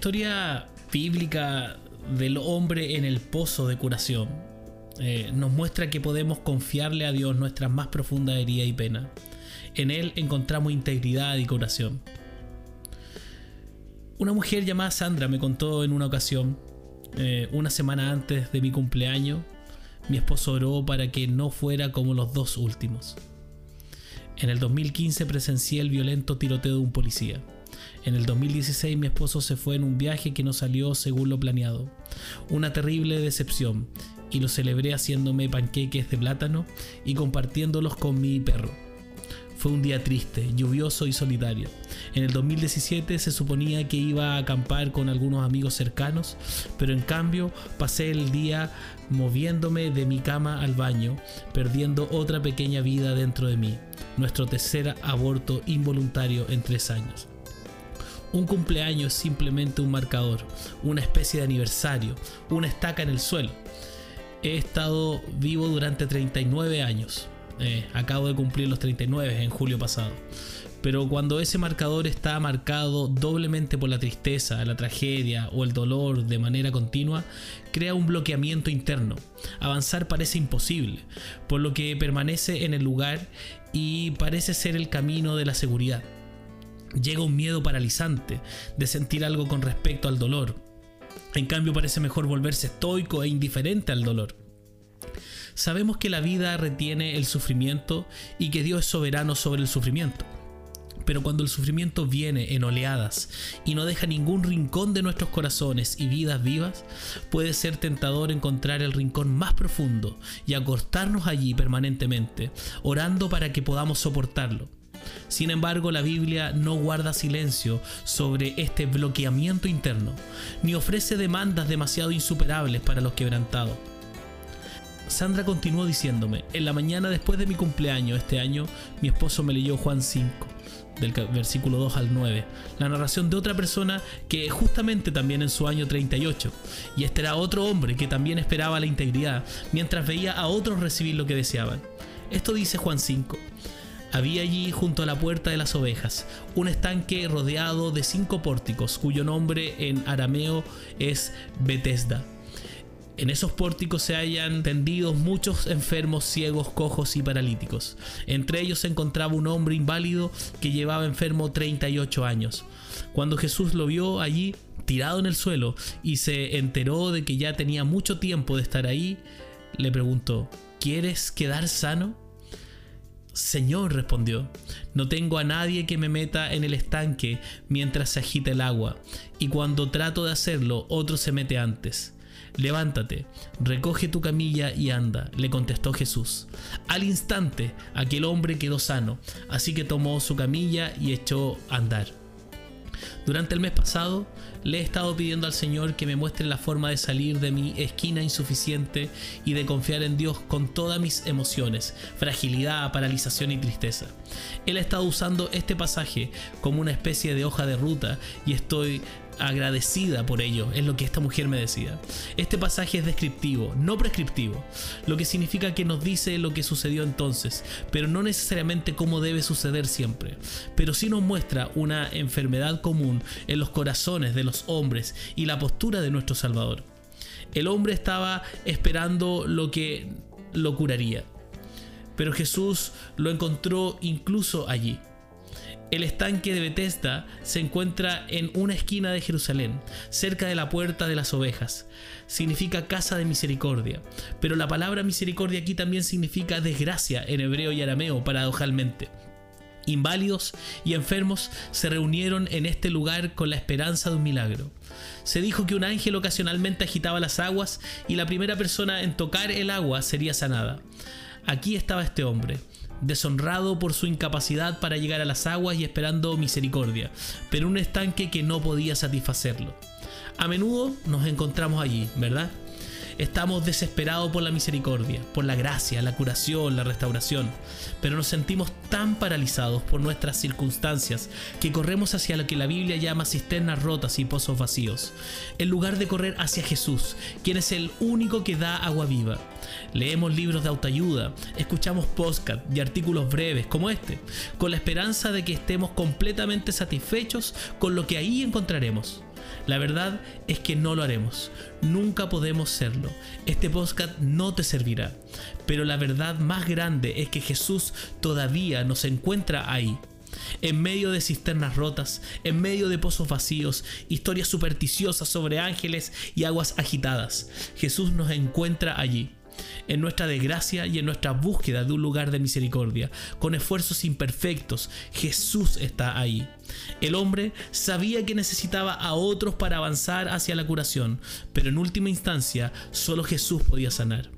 historia bíblica del hombre en el pozo de curación eh, nos muestra que podemos confiarle a Dios nuestras más profundas heridas y penas. En Él encontramos integridad y curación. Una mujer llamada Sandra me contó en una ocasión, eh, una semana antes de mi cumpleaños, mi esposo oró para que no fuera como los dos últimos. En el 2015 presencié el violento tiroteo de un policía. En el 2016 mi esposo se fue en un viaje que no salió según lo planeado. Una terrible decepción y lo celebré haciéndome panqueques de plátano y compartiéndolos con mi perro. Fue un día triste, lluvioso y solitario. En el 2017 se suponía que iba a acampar con algunos amigos cercanos, pero en cambio pasé el día moviéndome de mi cama al baño, perdiendo otra pequeña vida dentro de mí, nuestro tercer aborto involuntario en tres años. Un cumpleaños es simplemente un marcador, una especie de aniversario, una estaca en el suelo. He estado vivo durante 39 años. Eh, acabo de cumplir los 39 en julio pasado. Pero cuando ese marcador está marcado doblemente por la tristeza, la tragedia o el dolor de manera continua, crea un bloqueamiento interno. Avanzar parece imposible, por lo que permanece en el lugar y parece ser el camino de la seguridad. Llega un miedo paralizante de sentir algo con respecto al dolor. En cambio parece mejor volverse estoico e indiferente al dolor. Sabemos que la vida retiene el sufrimiento y que Dios es soberano sobre el sufrimiento. Pero cuando el sufrimiento viene en oleadas y no deja ningún rincón de nuestros corazones y vidas vivas, puede ser tentador encontrar el rincón más profundo y acostarnos allí permanentemente, orando para que podamos soportarlo. Sin embargo, la Biblia no guarda silencio sobre este bloqueamiento interno, ni ofrece demandas demasiado insuperables para los quebrantados. Sandra continuó diciéndome, en la mañana después de mi cumpleaños este año, mi esposo me leyó Juan 5, del versículo 2 al 9, la narración de otra persona que justamente también en su año 38, y este era otro hombre que también esperaba la integridad, mientras veía a otros recibir lo que deseaban. Esto dice Juan 5. Había allí, junto a la puerta de las ovejas, un estanque rodeado de cinco pórticos, cuyo nombre en arameo es Bethesda. En esos pórticos se hallan tendidos muchos enfermos, ciegos, cojos y paralíticos. Entre ellos se encontraba un hombre inválido que llevaba enfermo 38 años. Cuando Jesús lo vio allí, tirado en el suelo, y se enteró de que ya tenía mucho tiempo de estar ahí, le preguntó, ¿quieres quedar sano? Señor, respondió, no tengo a nadie que me meta en el estanque mientras se agita el agua, y cuando trato de hacerlo, otro se mete antes. Levántate, recoge tu camilla y anda, le contestó Jesús. Al instante, aquel hombre quedó sano, así que tomó su camilla y echó a andar. Durante el mes pasado le he estado pidiendo al Señor que me muestre la forma de salir de mi esquina insuficiente y de confiar en Dios con todas mis emociones, fragilidad, paralización y tristeza. Él ha estado usando este pasaje como una especie de hoja de ruta y estoy agradecida por ello, es lo que esta mujer me decía. Este pasaje es descriptivo, no prescriptivo, lo que significa que nos dice lo que sucedió entonces, pero no necesariamente cómo debe suceder siempre, pero sí nos muestra una enfermedad común en los corazones de los hombres y la postura de nuestro Salvador. El hombre estaba esperando lo que lo curaría, pero Jesús lo encontró incluso allí. El estanque de Bethesda se encuentra en una esquina de Jerusalén, cerca de la puerta de las ovejas. Significa casa de misericordia, pero la palabra misericordia aquí también significa desgracia en hebreo y arameo, paradojalmente. Inválidos y enfermos se reunieron en este lugar con la esperanza de un milagro. Se dijo que un ángel ocasionalmente agitaba las aguas y la primera persona en tocar el agua sería sanada. Aquí estaba este hombre, deshonrado por su incapacidad para llegar a las aguas y esperando misericordia, pero un estanque que no podía satisfacerlo. A menudo nos encontramos allí, ¿verdad? Estamos desesperados por la misericordia, por la gracia, la curación, la restauración, pero nos sentimos tan paralizados por nuestras circunstancias que corremos hacia lo que la Biblia llama cisternas rotas y pozos vacíos, en lugar de correr hacia Jesús, quien es el único que da agua viva. Leemos libros de autoayuda, escuchamos podcast y artículos breves como este, con la esperanza de que estemos completamente satisfechos con lo que ahí encontraremos. La verdad es que no lo haremos. Nunca podemos serlo. Este podcast no te servirá. Pero la verdad más grande es que Jesús todavía nos encuentra ahí. En medio de cisternas rotas, en medio de pozos vacíos, historias supersticiosas sobre ángeles y aguas agitadas, Jesús nos encuentra allí en nuestra desgracia y en nuestra búsqueda de un lugar de misericordia. Con esfuerzos imperfectos, Jesús está ahí. El hombre sabía que necesitaba a otros para avanzar hacia la curación, pero en última instancia solo Jesús podía sanar.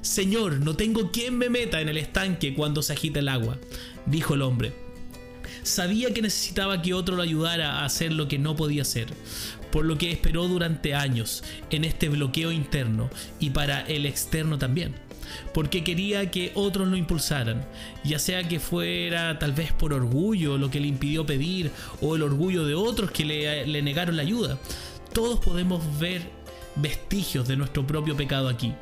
Señor, no tengo quien me meta en el estanque cuando se agita el agua, dijo el hombre. Sabía que necesitaba que otro lo ayudara a hacer lo que no podía hacer por lo que esperó durante años en este bloqueo interno y para el externo también porque quería que otros lo impulsaran, ya sea que fuera tal vez por orgullo lo que le impidió pedir o el orgullo de otros que le, le, negaron la ayuda. Todos podemos ver vestigios de nuestro propio pecado aquí.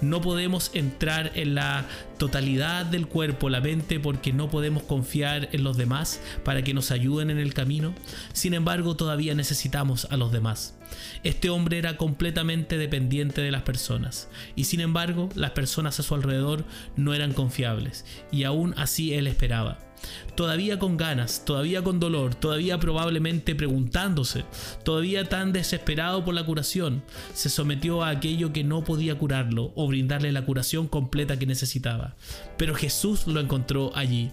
No podemos entrar en la totalidad del cuerpo, la mente, porque no podemos confiar en los demás para que nos ayuden en el camino. Sin embargo, todavía necesitamos a los demás. Este hombre era completamente dependiente de las personas, y sin embargo, las personas a su alrededor no eran confiables, y aún así él esperaba todavía con ganas, todavía con dolor, todavía probablemente preguntándose, todavía tan desesperado por la curación, se sometió a aquello que no podía curarlo o brindarle la curación completa que necesitaba. Pero Jesús lo encontró allí.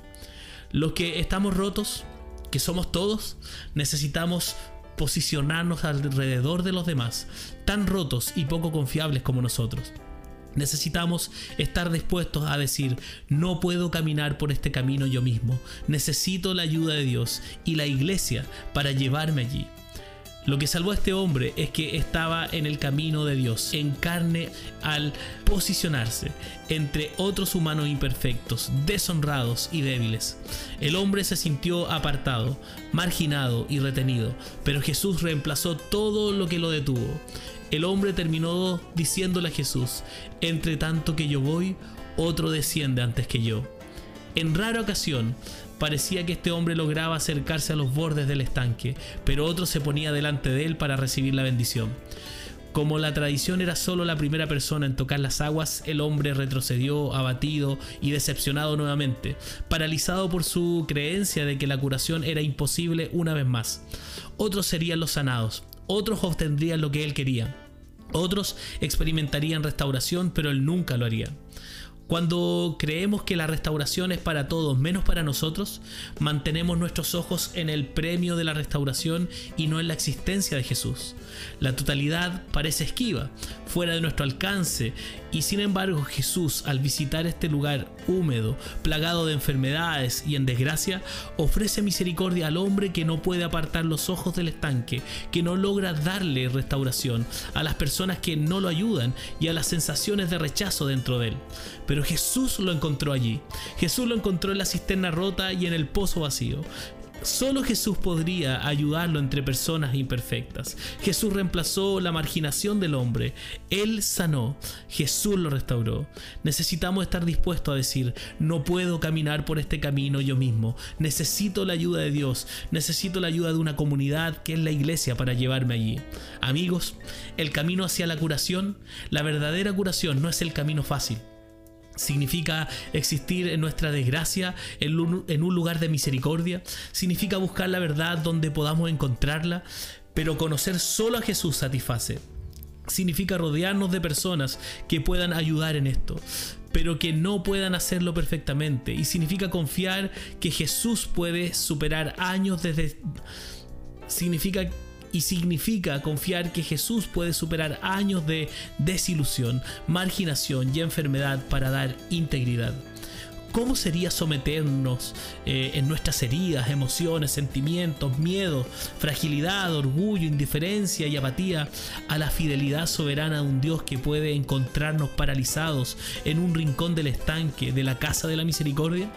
Los que estamos rotos, que somos todos, necesitamos posicionarnos alrededor de los demás, tan rotos y poco confiables como nosotros. Necesitamos estar dispuestos a decir, no puedo caminar por este camino yo mismo, necesito la ayuda de Dios y la iglesia para llevarme allí. Lo que salvó a este hombre es que estaba en el camino de Dios, en carne al posicionarse entre otros humanos imperfectos, deshonrados y débiles. El hombre se sintió apartado, marginado y retenido, pero Jesús reemplazó todo lo que lo detuvo. El hombre terminó diciéndole a Jesús, entre tanto que yo voy, otro desciende antes que yo. En rara ocasión, parecía que este hombre lograba acercarse a los bordes del estanque, pero otro se ponía delante de él para recibir la bendición. Como la tradición era solo la primera persona en tocar las aguas, el hombre retrocedió, abatido y decepcionado nuevamente, paralizado por su creencia de que la curación era imposible una vez más. Otros serían los sanados, otros obtendrían lo que él quería. Otros experimentarían restauración, pero él nunca lo haría. Cuando creemos que la restauración es para todos menos para nosotros, mantenemos nuestros ojos en el premio de la restauración y no en la existencia de Jesús. La totalidad parece esquiva, fuera de nuestro alcance, y sin embargo Jesús, al visitar este lugar húmedo, plagado de enfermedades y en desgracia, ofrece misericordia al hombre que no puede apartar los ojos del estanque, que no logra darle restauración, a las personas que no lo ayudan y a las sensaciones de rechazo dentro de él. Jesús lo encontró allí. Jesús lo encontró en la cisterna rota y en el pozo vacío. Solo Jesús podría ayudarlo entre personas imperfectas. Jesús reemplazó la marginación del hombre. Él sanó. Jesús lo restauró. Necesitamos estar dispuestos a decir, no puedo caminar por este camino yo mismo. Necesito la ayuda de Dios. Necesito la ayuda de una comunidad que es la iglesia para llevarme allí. Amigos, el camino hacia la curación, la verdadera curación no es el camino fácil significa existir en nuestra desgracia, en un, lugar de misericordia, significa buscar la verdad donde podamos encontrarla, pero conocer solo a Jesús satisface. Significa rodearnos de personas que puedan ayudar en esto, pero que no puedan hacerlo perfectamente. Y significa confiar que Jesús puede superar años desde... Significa y significa confiar que Jesús puede superar años de desilusión, marginación y enfermedad para dar integridad. ¿Cómo sería someternos eh, en nuestras heridas, emociones, sentimientos, miedos, fragilidad, orgullo, indiferencia y apatía a la fidelidad soberana de un Dios que puede encontrarnos paralizados en un rincón del estanque de la casa de la misericordia?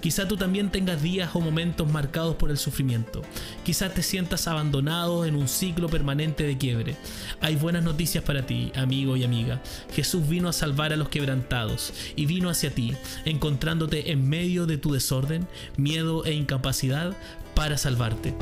Quizá tú también tengas días o momentos marcados por el sufrimiento. Quizás te sientas abandonado en un ciclo permanente de quiebre. Hay buenas noticias para ti, amigo y amiga. Jesús vino a salvar a los quebrantados y vino hacia ti, encontrándote en medio de tu desorden, miedo e incapacidad para salvarte.